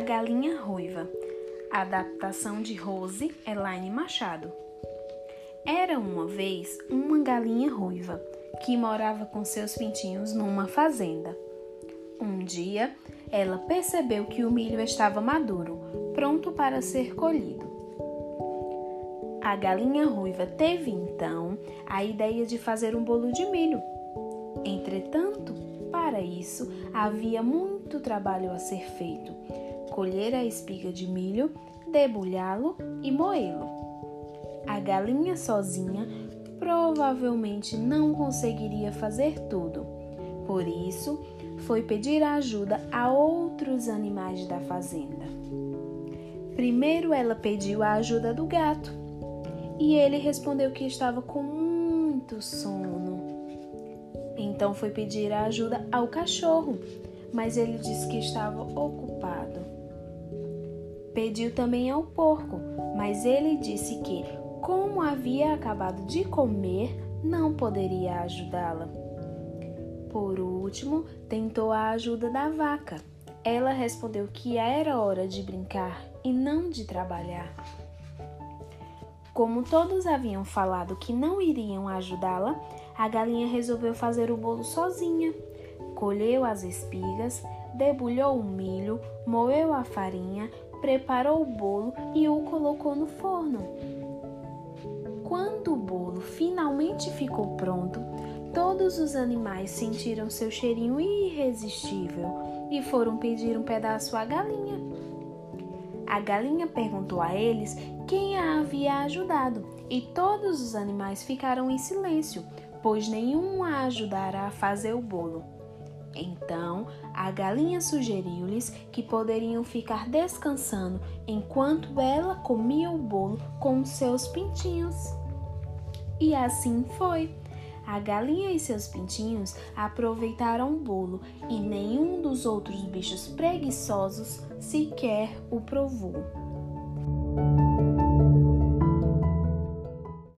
Galinha Ruiva. Adaptação de Rose Elaine Machado. Era uma vez uma galinha ruiva que morava com seus pintinhos numa fazenda. Um dia, ela percebeu que o milho estava maduro, pronto para ser colhido. A galinha ruiva teve então a ideia de fazer um bolo de milho. Entretanto, para isso havia muito trabalho a ser feito colher a espiga de milho, debulhá-lo e moê-lo. A galinha sozinha provavelmente não conseguiria fazer tudo. Por isso, foi pedir ajuda a outros animais da fazenda. Primeiro, ela pediu a ajuda do gato e ele respondeu que estava com muito sono. Então, foi pedir a ajuda ao cachorro, mas ele disse que estava ocupado. Pediu também ao porco, mas ele disse que, como havia acabado de comer, não poderia ajudá-la. Por último, tentou a ajuda da vaca. Ela respondeu que era hora de brincar e não de trabalhar. Como todos haviam falado que não iriam ajudá-la, a galinha resolveu fazer o bolo sozinha. Colheu as espigas, debulhou o milho, moeu a farinha, preparou o bolo e o colocou no forno. Quando o bolo finalmente ficou pronto, todos os animais sentiram seu cheirinho irresistível e foram pedir um pedaço à galinha. A galinha perguntou a eles quem a havia ajudado e todos os animais ficaram em silêncio, pois nenhum a ajudara a fazer o bolo. Então a galinha sugeriu-lhes que poderiam ficar descansando enquanto ela comia o bolo com seus pintinhos. E assim foi. A galinha e seus pintinhos aproveitaram o bolo e nenhum dos outros bichos preguiçosos sequer o provou.